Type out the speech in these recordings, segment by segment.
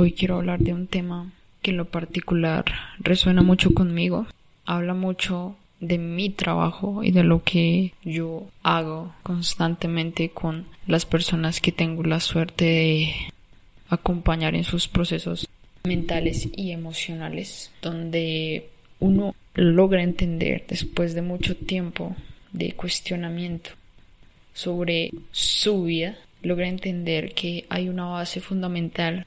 Hoy quiero hablar de un tema que en lo particular resuena mucho conmigo. Habla mucho de mi trabajo y de lo que yo hago constantemente con las personas que tengo la suerte de acompañar en sus procesos mentales y emocionales, donde uno logra entender después de mucho tiempo de cuestionamiento sobre su vida, logra entender que hay una base fundamental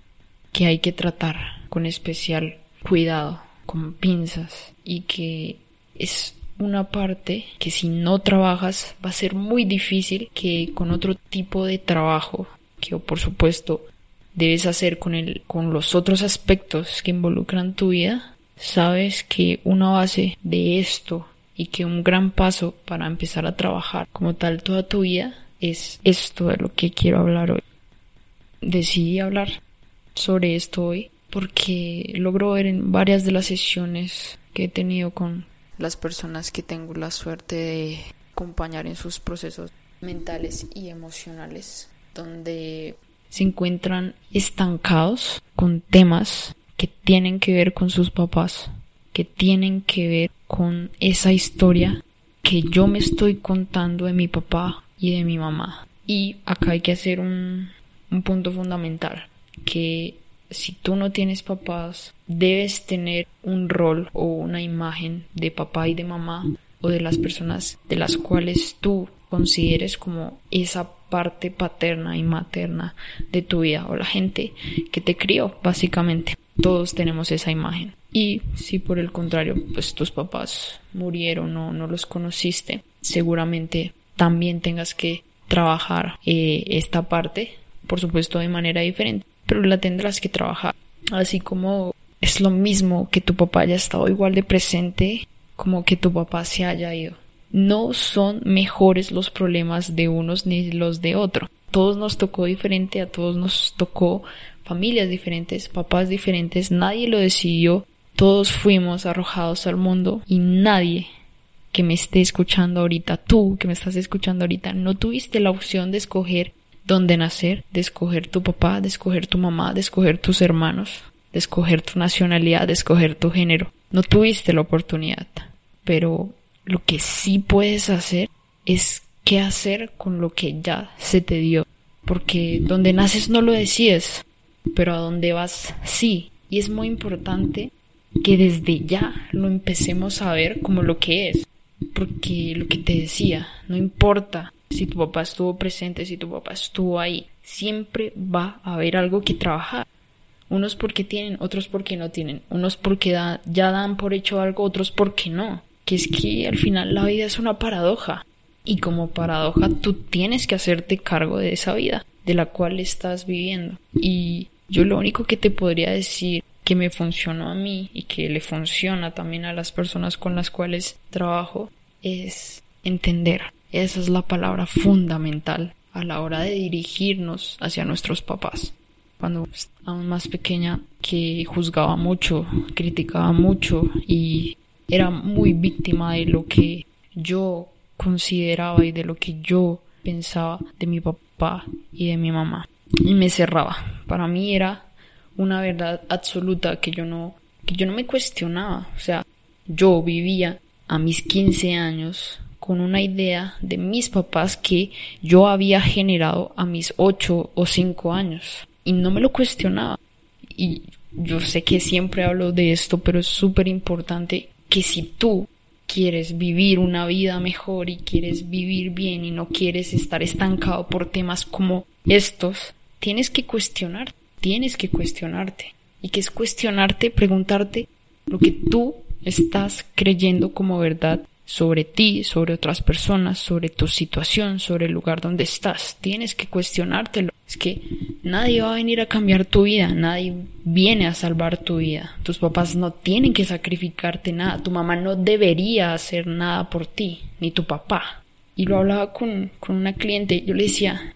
que hay que tratar con especial cuidado, con pinzas y que es una parte que si no trabajas va a ser muy difícil que con otro tipo de trabajo que por supuesto debes hacer con el con los otros aspectos que involucran tu vida sabes que una base de esto y que un gran paso para empezar a trabajar como tal toda tu vida es esto de lo que quiero hablar hoy. Decidí hablar sobre esto hoy porque logro ver en varias de las sesiones que he tenido con las personas que tengo la suerte de acompañar en sus procesos mentales y emocionales, donde se encuentran estancados con temas que tienen que ver con sus papás, que tienen que ver con esa historia que yo me estoy contando de mi papá y de mi mamá. Y acá hay que hacer un, un punto fundamental, que si tú no tienes papás, debes tener un rol o una imagen de papá y de mamá o de las personas de las cuales tú consideres como esa parte paterna y materna de tu vida o la gente que te crió, básicamente. Todos tenemos esa imagen. Y si por el contrario, pues tus papás murieron o no los conociste, seguramente también tengas que trabajar eh, esta parte, por supuesto de manera diferente pero la tendrás que trabajar. Así como es lo mismo que tu papá haya estado igual de presente como que tu papá se haya ido. No son mejores los problemas de unos ni los de otro. Todos nos tocó diferente, a todos nos tocó familias diferentes, papás diferentes, nadie lo decidió, todos fuimos arrojados al mundo y nadie que me esté escuchando ahorita, tú que me estás escuchando ahorita, no tuviste la opción de escoger dónde nacer, de escoger tu papá, de escoger tu mamá, de escoger tus hermanos, de escoger tu nacionalidad, de escoger tu género. No tuviste la oportunidad, pero lo que sí puedes hacer es qué hacer con lo que ya se te dio. Porque donde naces no lo decides, pero a dónde vas sí. Y es muy importante que desde ya lo empecemos a ver como lo que es. Porque lo que te decía, no importa si tu papá estuvo presente, si tu papá estuvo ahí, siempre va a haber algo que trabajar. Unos porque tienen, otros porque no tienen. Unos porque ya dan por hecho algo, otros porque no. Que es que al final la vida es una paradoja. Y como paradoja tú tienes que hacerte cargo de esa vida, de la cual estás viviendo. Y yo lo único que te podría decir que me funcionó a mí y que le funciona también a las personas con las cuales trabajo es entender esa es la palabra fundamental a la hora de dirigirnos hacia nuestros papás. Cuando aún más pequeña, que juzgaba mucho, criticaba mucho y era muy víctima de lo que yo consideraba y de lo que yo pensaba de mi papá y de mi mamá. Y me cerraba. Para mí era una verdad absoluta que yo no, que yo no me cuestionaba. O sea, yo vivía a mis 15 años con una idea de mis papás que yo había generado a mis ocho o cinco años. Y no me lo cuestionaba. Y yo sé que siempre hablo de esto pero es súper importante que si tú quieres vivir una vida mejor y quieres vivir bien y no quieres estar estancado por temas como estos tienes que cuestionar tienes que cuestionarte. Y que es cuestionarte preguntarte lo que tú estás creyendo como verdad sobre ti, sobre otras personas, sobre tu situación, sobre el lugar donde estás. Tienes que cuestionártelo. Es que nadie va a venir a cambiar tu vida, nadie viene a salvar tu vida. Tus papás no tienen que sacrificarte nada, tu mamá no debería hacer nada por ti, ni tu papá. Y lo hablaba con, con una cliente, yo le decía,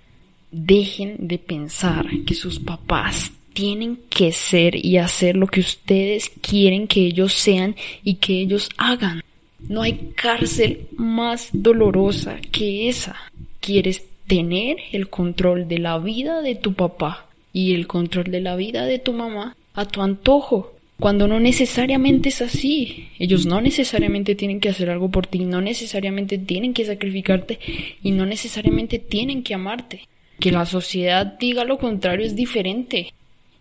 dejen de pensar que sus papás tienen que ser y hacer lo que ustedes quieren que ellos sean y que ellos hagan. No hay cárcel más dolorosa que esa. ¿Quieres tener el control de la vida de tu papá y el control de la vida de tu mamá a tu antojo, cuando no necesariamente es así. Ellos no necesariamente tienen que hacer algo por ti, no necesariamente tienen que sacrificarte y no necesariamente tienen que amarte. Que la sociedad diga lo contrario es diferente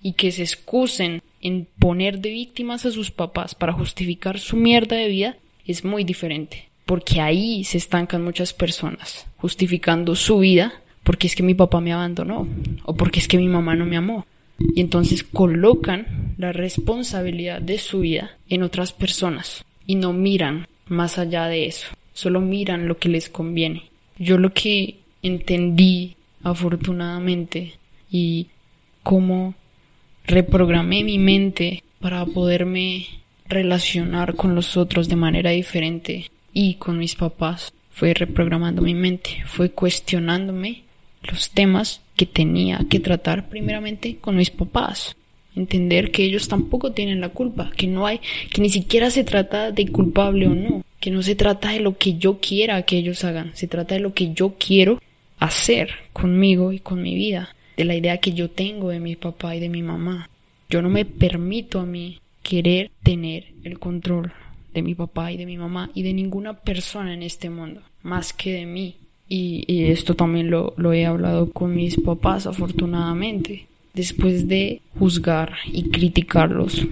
y que se excusen en poner de víctimas a sus papás para justificar su mierda de vida es muy diferente. Porque ahí se estancan muchas personas, justificando su vida porque es que mi papá me abandonó o porque es que mi mamá no me amó. Y entonces colocan la responsabilidad de su vida en otras personas y no miran más allá de eso, solo miran lo que les conviene. Yo lo que entendí afortunadamente y cómo reprogramé mi mente para poderme relacionar con los otros de manera diferente y con mis papás fue reprogramando mi mente, fue cuestionándome los temas que tenía que tratar primeramente con mis papás. Entender que ellos tampoco tienen la culpa, que no hay, que ni siquiera se trata de culpable o no, que no se trata de lo que yo quiera que ellos hagan, se trata de lo que yo quiero hacer conmigo y con mi vida, de la idea que yo tengo de mi papá y de mi mamá. Yo no me permito a mí querer tener el control de mi papá y de mi mamá y de ninguna persona en este mundo, más que de mí. Y, esto también lo, lo he hablado con mis papás, afortunadamente. Después de juzgar y criticarlos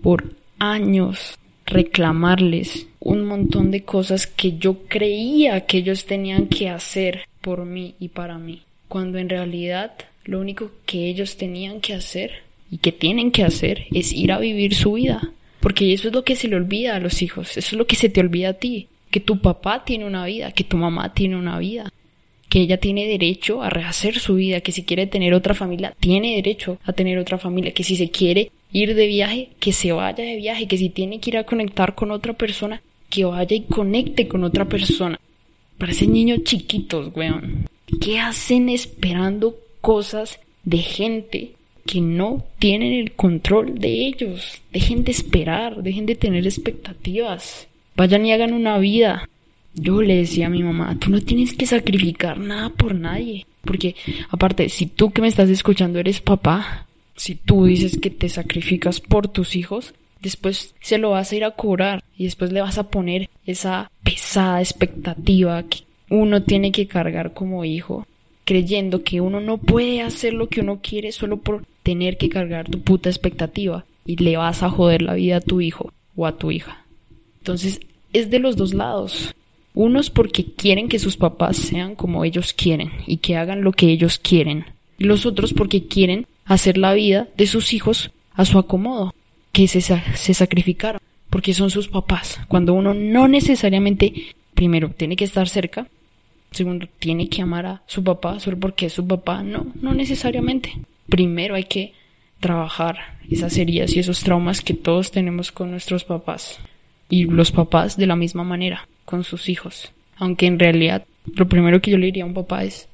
por años, reclamarles un montón de cosas que yo creía que ellos tenían que hacer por mí y para mí, cuando en realidad lo único que ellos tenían que hacer y que tienen que hacer es ir a vivir su vida, porque eso es lo que se le olvida a los hijos, eso es lo que se te olvida a ti que tu papá tiene una vida, que tu mamá tiene una vida, que ella tiene derecho a rehacer su vida, que si quiere tener otra familia, tiene derecho a tener otra familia, que si se quiere ir de viaje, que se vaya de viaje, que si tiene que ir a conectar con otra persona, que vaya y conecte con otra persona. Parecen niños chiquitos, weón. ¿Qué hacen esperando cosas de gente que no tienen el control de ellos? Dejen de esperar, dejen de tener expectativas. Vayan y hagan una vida. Yo le decía a mi mamá, tú no tienes que sacrificar nada por nadie. Porque aparte, si tú que me estás escuchando eres papá, si tú dices que te sacrificas por tus hijos, después se lo vas a ir a cobrar y después le vas a poner esa pesada expectativa que uno tiene que cargar como hijo, creyendo que uno no puede hacer lo que uno quiere solo por tener que cargar tu puta expectativa y le vas a joder la vida a tu hijo o a tu hija. Entonces, es de los dos lados. Unos porque quieren que sus papás sean como ellos quieren y que hagan lo que ellos quieren. Y los otros porque quieren hacer la vida de sus hijos a su acomodo, que se, se sacrificaron, porque son sus papás. Cuando uno no necesariamente, primero, tiene que estar cerca, segundo, tiene que amar a su papá solo porque es su papá. No, no necesariamente. Primero hay que trabajar esas heridas y esos traumas que todos tenemos con nuestros papás y los papás de la misma manera con sus hijos. Aunque en realidad lo primero que yo le diría a un papá es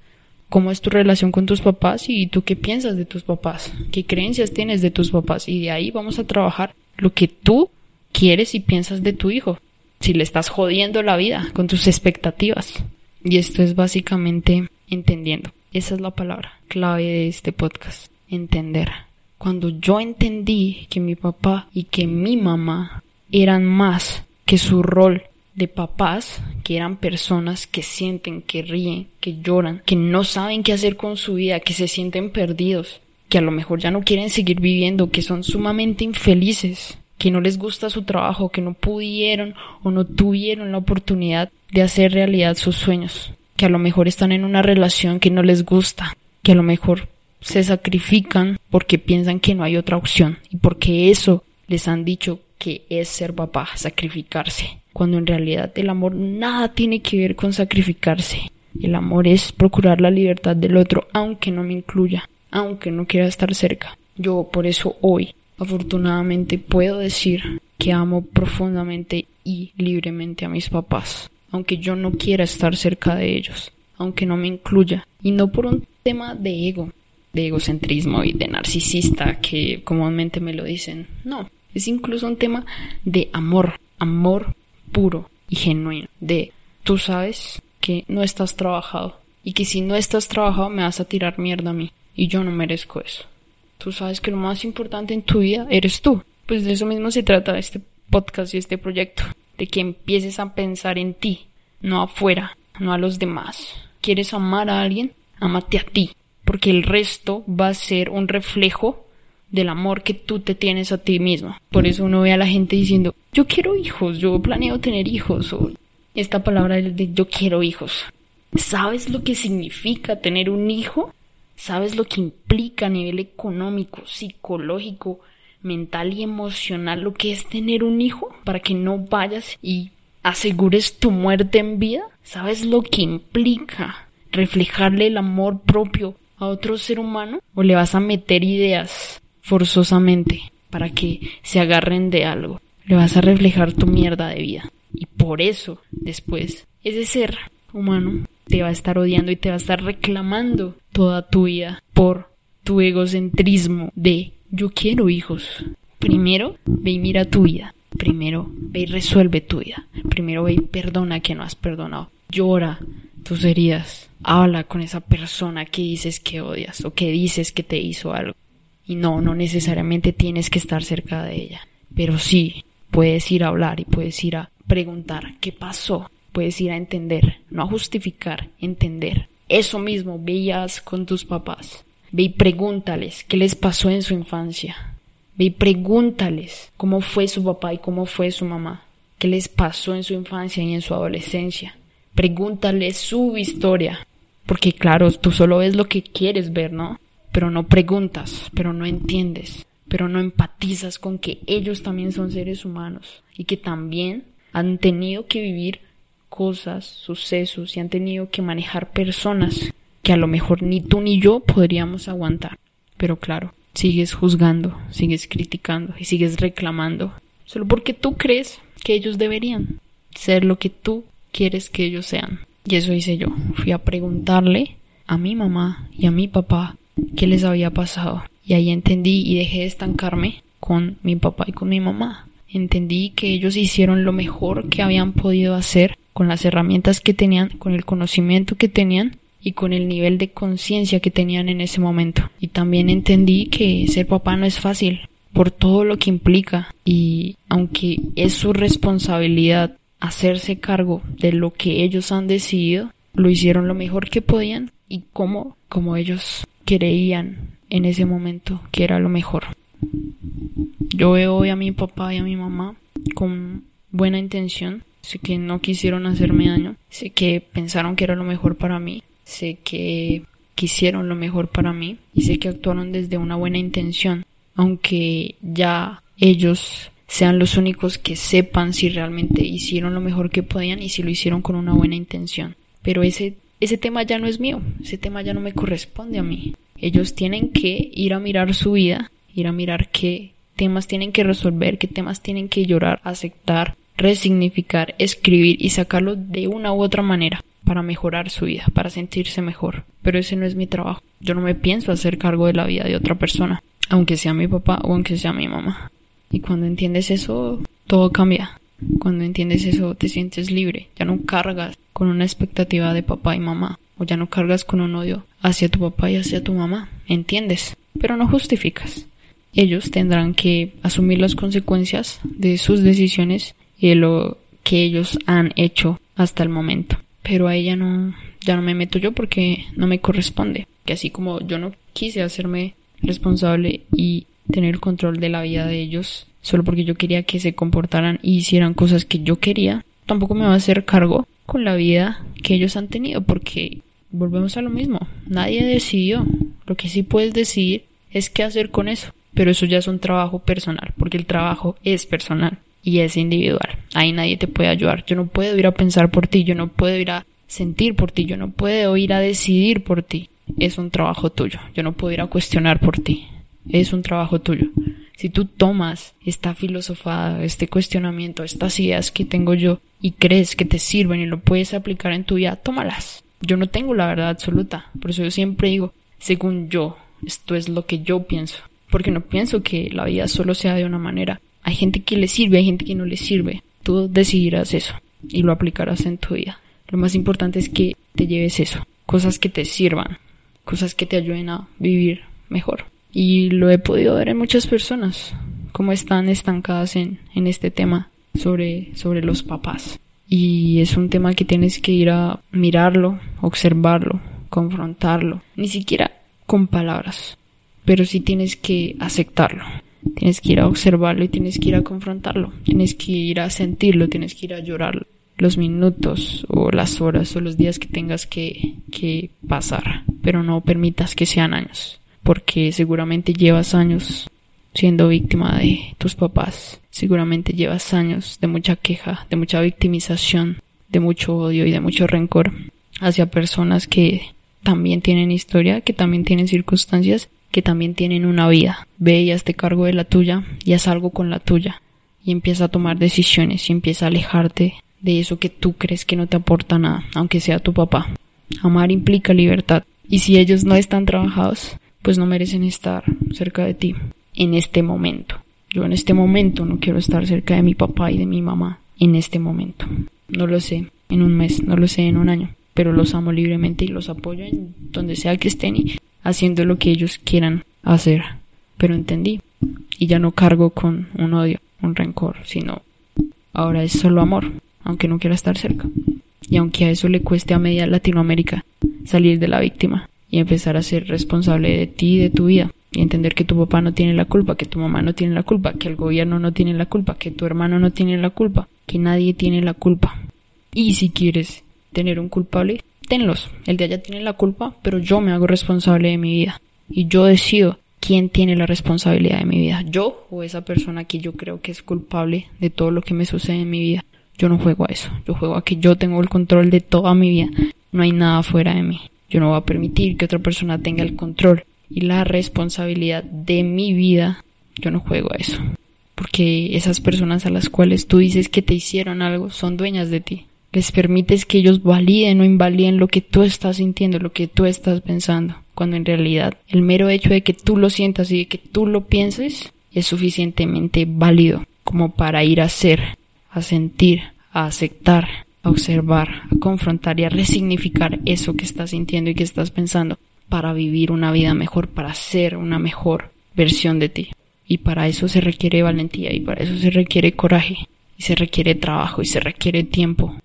cómo es tu relación con tus papás y tú qué piensas de tus papás, qué creencias tienes de tus papás y de ahí vamos a trabajar lo que tú quieres y piensas de tu hijo. Si le estás jodiendo la vida con tus expectativas. Y esto es básicamente entendiendo. Esa es la palabra clave de este podcast. Entender. Cuando yo entendí que mi papá y que mi mamá eran más que su rol de papás, que eran personas que sienten, que ríen, que lloran, que no saben qué hacer con su vida, que se sienten perdidos, que a lo mejor ya no quieren seguir viviendo, que son sumamente infelices, que no les gusta su trabajo, que no pudieron o no tuvieron la oportunidad de hacer realidad sus sueños, que a lo mejor están en una relación que no les gusta, que a lo mejor se sacrifican porque piensan que no hay otra opción y porque eso les han dicho que es ser papá, sacrificarse, cuando en realidad el amor nada tiene que ver con sacrificarse. El amor es procurar la libertad del otro, aunque no me incluya, aunque no quiera estar cerca. Yo por eso hoy, afortunadamente, puedo decir que amo profundamente y libremente a mis papás, aunque yo no quiera estar cerca de ellos, aunque no me incluya, y no por un tema de ego, de egocentrismo y de narcisista que comúnmente me lo dicen, no, es incluso un tema de amor, amor puro y genuino, de tú sabes que no estás trabajado y que si no estás trabajado me vas a tirar mierda a mí y yo no merezco eso. Tú sabes que lo más importante en tu vida eres tú. Pues de eso mismo se trata este podcast y este proyecto. De que empieces a pensar en ti, no afuera, no a los demás. ¿Quieres amar a alguien? Amate a ti. Porque el resto va a ser un reflejo del amor que tú te tienes a ti mismo. Por eso uno ve a la gente diciendo, yo quiero hijos, yo planeo tener hijos, o esta palabra de yo quiero hijos. ¿Sabes lo que significa tener un hijo? ¿Sabes lo que implica a nivel económico, psicológico, mental y emocional lo que es tener un hijo? Para que no vayas y asegures tu muerte en vida. ¿Sabes lo que implica reflejarle el amor propio a otro ser humano? ¿O le vas a meter ideas forzosamente para que se agarren de algo? Le vas a reflejar tu mierda de vida. Y por eso, después, ese ser humano te va a estar odiando y te va a estar reclamando toda tu vida por tu egocentrismo de yo quiero hijos. Primero, ve y mira tu vida. Primero, ve y resuelve tu vida. Primero, ve y perdona a quien no has perdonado. Llora tus heridas. Habla con esa persona que dices que odias o que dices que te hizo algo. Y no, no necesariamente tienes que estar cerca de ella. Pero sí, puedes ir a hablar y puedes ir a preguntar qué pasó, puedes ir a entender, no a justificar, entender. Eso mismo veías con tus papás. Ve y pregúntales qué les pasó en su infancia. Ve y pregúntales cómo fue su papá y cómo fue su mamá. ¿Qué les pasó en su infancia y en su adolescencia? Pregúntales su historia. Porque claro, tú solo ves lo que quieres ver, ¿no? Pero no preguntas, pero no entiendes, pero no empatizas con que ellos también son seres humanos y que también han tenido que vivir cosas, sucesos y han tenido que manejar personas que a lo mejor ni tú ni yo podríamos aguantar. Pero claro, sigues juzgando, sigues criticando y sigues reclamando solo porque tú crees que ellos deberían ser lo que tú quieres que ellos sean. Y eso hice yo. Fui a preguntarle a mi mamá y a mi papá qué les había pasado. Y ahí entendí y dejé de estancarme con mi papá y con mi mamá. Entendí que ellos hicieron lo mejor que habían podido hacer con las herramientas que tenían, con el conocimiento que tenían y con el nivel de conciencia que tenían en ese momento. Y también entendí que ser papá no es fácil por todo lo que implica y aunque es su responsabilidad hacerse cargo de lo que ellos han decidido, lo hicieron lo mejor que podían y como, como ellos creían en ese momento que era lo mejor. Yo veo hoy a mi papá y a mi mamá con buena intención, Sé que no quisieron hacerme daño. Sé que pensaron que era lo mejor para mí. Sé que quisieron lo mejor para mí. Y sé que actuaron desde una buena intención. Aunque ya ellos sean los únicos que sepan si realmente hicieron lo mejor que podían y si lo hicieron con una buena intención. Pero ese, ese tema ya no es mío. Ese tema ya no me corresponde a mí. Ellos tienen que ir a mirar su vida, ir a mirar qué temas tienen que resolver, qué temas tienen que llorar, aceptar, resignificar, escribir y sacarlo de una u otra manera para mejorar su vida, para sentirse mejor. Pero ese no es mi trabajo. Yo no me pienso hacer cargo de la vida de otra persona, aunque sea mi papá o aunque sea mi mamá. Y cuando entiendes eso, todo cambia. Cuando entiendes eso, te sientes libre. Ya no cargas con una expectativa de papá y mamá. O ya no cargas con un odio hacia tu papá y hacia tu mamá. ¿Entiendes? Pero no justificas. Ellos tendrán que asumir las consecuencias de sus decisiones y de lo que ellos han hecho hasta el momento. Pero a ella no, ya no me meto yo porque no me corresponde. Que así como yo no quise hacerme responsable y tener el control de la vida de ellos solo porque yo quería que se comportaran y hicieran cosas que yo quería, tampoco me va a hacer cargo con la vida que ellos han tenido porque volvemos a lo mismo. Nadie decidió. Lo que sí puedes decidir es qué hacer con eso. Pero eso ya es un trabajo personal, porque el trabajo es personal y es individual. Ahí nadie te puede ayudar. Yo no puedo ir a pensar por ti, yo no puedo ir a sentir por ti, yo no puedo ir a decidir por ti. Es un trabajo tuyo. Yo no puedo ir a cuestionar por ti. Es un trabajo tuyo. Si tú tomas esta filosofada, este cuestionamiento, estas ideas que tengo yo y crees que te sirven y lo puedes aplicar en tu vida, tómalas. Yo no tengo la verdad absoluta. Por eso yo siempre digo, según yo, esto es lo que yo pienso. Porque no pienso que la vida solo sea de una manera. Hay gente que le sirve, hay gente que no le sirve. Tú decidirás eso y lo aplicarás en tu vida. Lo más importante es que te lleves eso, cosas que te sirvan, cosas que te ayuden a vivir mejor. Y lo he podido ver en muchas personas, cómo están estancadas en, en este tema sobre, sobre los papás. Y es un tema que tienes que ir a mirarlo, observarlo, confrontarlo, ni siquiera con palabras, pero sí tienes que aceptarlo. Tienes que ir a observarlo y tienes que ir a confrontarlo. Tienes que ir a sentirlo, tienes que ir a llorarlo. Los minutos o las horas o los días que tengas que, que pasar. Pero no permitas que sean años. Porque seguramente llevas años siendo víctima de tus papás. Seguramente llevas años de mucha queja, de mucha victimización, de mucho odio y de mucho rencor hacia personas que también tienen historia, que también tienen circunstancias que también tienen una vida. Ve y hazte cargo de la tuya y haz algo con la tuya. Y empieza a tomar decisiones y empieza a alejarte de eso que tú crees que no te aporta nada, aunque sea tu papá. Amar implica libertad. Y si ellos no están trabajados, pues no merecen estar cerca de ti en este momento. Yo en este momento no quiero estar cerca de mi papá y de mi mamá. En este momento. No lo sé en un mes, no lo sé en un año, pero los amo libremente y los apoyo en donde sea que estén y haciendo lo que ellos quieran hacer. Pero entendí. Y ya no cargo con un odio, un rencor, sino ahora es solo amor, aunque no quiera estar cerca. Y aunque a eso le cueste a media Latinoamérica salir de la víctima y empezar a ser responsable de ti y de tu vida y entender que tu papá no tiene la culpa, que tu mamá no tiene la culpa, que el gobierno no tiene la culpa, que tu hermano no tiene la culpa, que nadie tiene la culpa. Y si quieres tener un culpable, tenlos. El de allá tiene la culpa, pero yo me hago responsable de mi vida. Y yo decido quién tiene la responsabilidad de mi vida. Yo o esa persona que yo creo que es culpable de todo lo que me sucede en mi vida. Yo no juego a eso. Yo juego a que yo tengo el control de toda mi vida. No hay nada fuera de mí. Yo no voy a permitir que otra persona tenga el control y la responsabilidad de mi vida. Yo no juego a eso. Porque esas personas a las cuales tú dices que te hicieron algo son dueñas de ti les permites que ellos validen o invaliden lo que tú estás sintiendo, lo que tú estás pensando, cuando en realidad el mero hecho de que tú lo sientas y de que tú lo pienses es suficientemente válido como para ir a ser, a sentir, a aceptar, a observar, a confrontar y a resignificar eso que estás sintiendo y que estás pensando para vivir una vida mejor, para ser una mejor versión de ti. Y para eso se requiere valentía y para eso se requiere coraje y se requiere trabajo y se requiere tiempo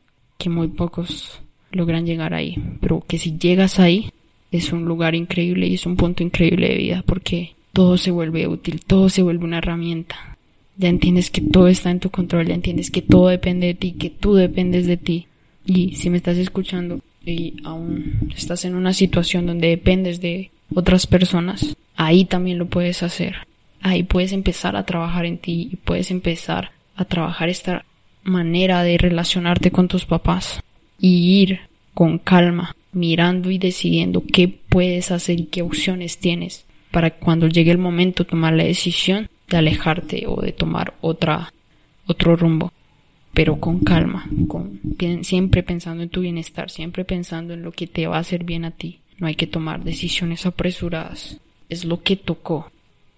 que muy pocos logran llegar ahí, pero que si llegas ahí es un lugar increíble y es un punto increíble de vida porque todo se vuelve útil, todo se vuelve una herramienta. Ya entiendes que todo está en tu control, ya entiendes que todo depende de ti, que tú dependes de ti. Y si me estás escuchando y aún estás en una situación donde dependes de otras personas, ahí también lo puedes hacer. Ahí puedes empezar a trabajar en ti y puedes empezar a trabajar esta manera de relacionarte con tus papás y ir con calma, mirando y decidiendo qué puedes hacer y qué opciones tienes para cuando llegue el momento tomar la decisión de alejarte o de tomar otra otro rumbo pero con calma, con siempre pensando en tu bienestar, siempre pensando en lo que te va a hacer bien a ti. No hay que tomar decisiones apresuradas. Es lo que tocó.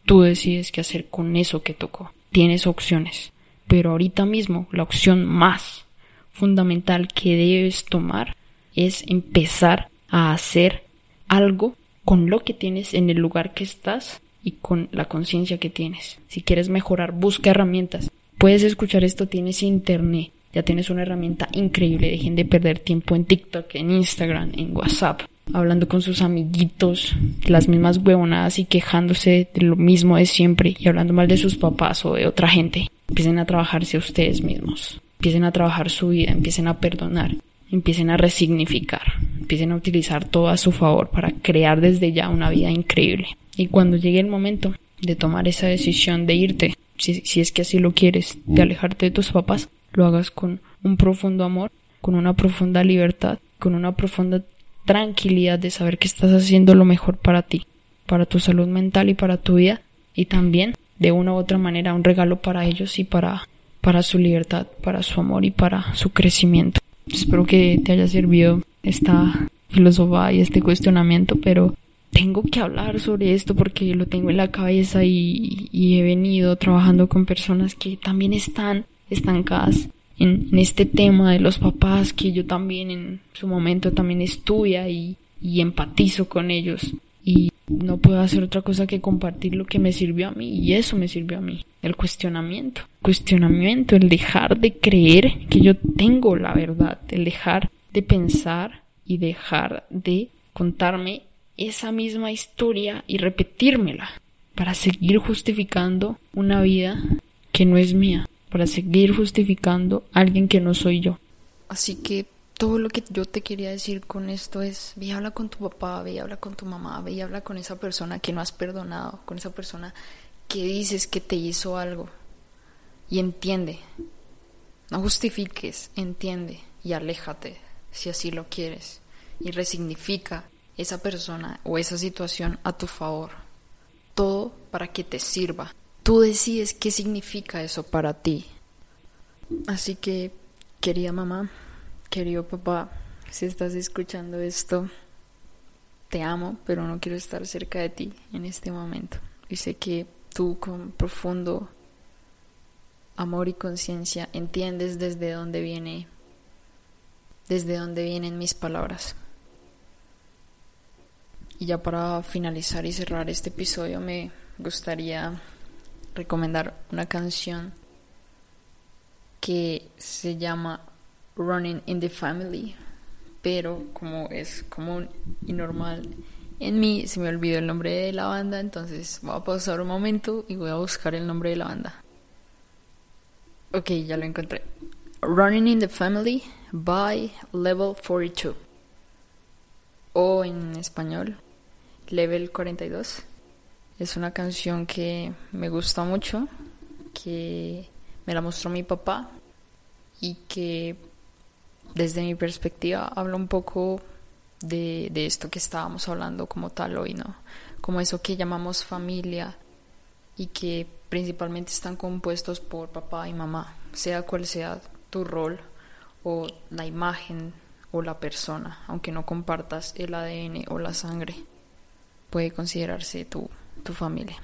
Tú decides qué hacer con eso que tocó. Tienes opciones. Pero ahorita mismo la opción más fundamental que debes tomar es empezar a hacer algo con lo que tienes en el lugar que estás y con la conciencia que tienes. Si quieres mejorar, busca herramientas. Puedes escuchar esto, tienes internet, ya tienes una herramienta increíble. Dejen de perder tiempo en TikTok, en Instagram, en WhatsApp, hablando con sus amiguitos, las mismas huevonadas y quejándose de lo mismo de siempre y hablando mal de sus papás o de otra gente. Empiecen a trabajarse ustedes mismos. Empiecen a trabajar su vida, empiecen a perdonar, empiecen a resignificar, empiecen a utilizar todo a su favor para crear desde ya una vida increíble. Y cuando llegue el momento de tomar esa decisión de irte, si, si es que así lo quieres, de alejarte de tus papás, lo hagas con un profundo amor, con una profunda libertad, con una profunda tranquilidad de saber que estás haciendo lo mejor para ti, para tu salud mental y para tu vida, y también de una u otra manera un regalo para ellos y para, para su libertad, para su amor y para su crecimiento. Espero que te haya servido esta filosofía y este cuestionamiento, pero tengo que hablar sobre esto porque lo tengo en la cabeza y, y he venido trabajando con personas que también están estancadas en, este tema de los papás que yo también en su momento también estudia y, y empatizo con ellos. Y no puedo hacer otra cosa que compartir lo que me sirvió a mí y eso me sirvió a mí, el cuestionamiento, cuestionamiento, el dejar de creer que yo tengo la verdad, el dejar de pensar y dejar de contarme esa misma historia y repetírmela para seguir justificando una vida que no es mía, para seguir justificando a alguien que no soy yo. Así que todo lo que yo te quería decir con esto es, ve y habla con tu papá, ve y habla con tu mamá, ve y habla con esa persona que no has perdonado, con esa persona que dices que te hizo algo y entiende. No justifiques, entiende y aléjate si así lo quieres y resignifica esa persona o esa situación a tu favor. Todo para que te sirva. Tú decides qué significa eso para ti. Así que, querida mamá, querido papá, si estás escuchando esto, te amo, pero no quiero estar cerca de ti en este momento. Y sé que tú con profundo amor y conciencia entiendes desde dónde viene desde dónde vienen mis palabras. Y ya para finalizar y cerrar este episodio me gustaría recomendar una canción que se llama Running in the Family, pero como es común y normal en mí se me olvidó el nombre de la banda, entonces voy a pausar un momento y voy a buscar el nombre de la banda. Ok, ya lo encontré. Running in the Family by Level 42. O en español, Level 42. Es una canción que me gusta mucho, que me la mostró mi papá y que desde mi perspectiva habla un poco de, de esto que estábamos hablando como tal hoy, ¿no? Como eso que llamamos familia y que principalmente están compuestos por papá y mamá, sea cual sea tu rol o la imagen o la persona, aunque no compartas el ADN o la sangre, puede considerarse tu, tu familia.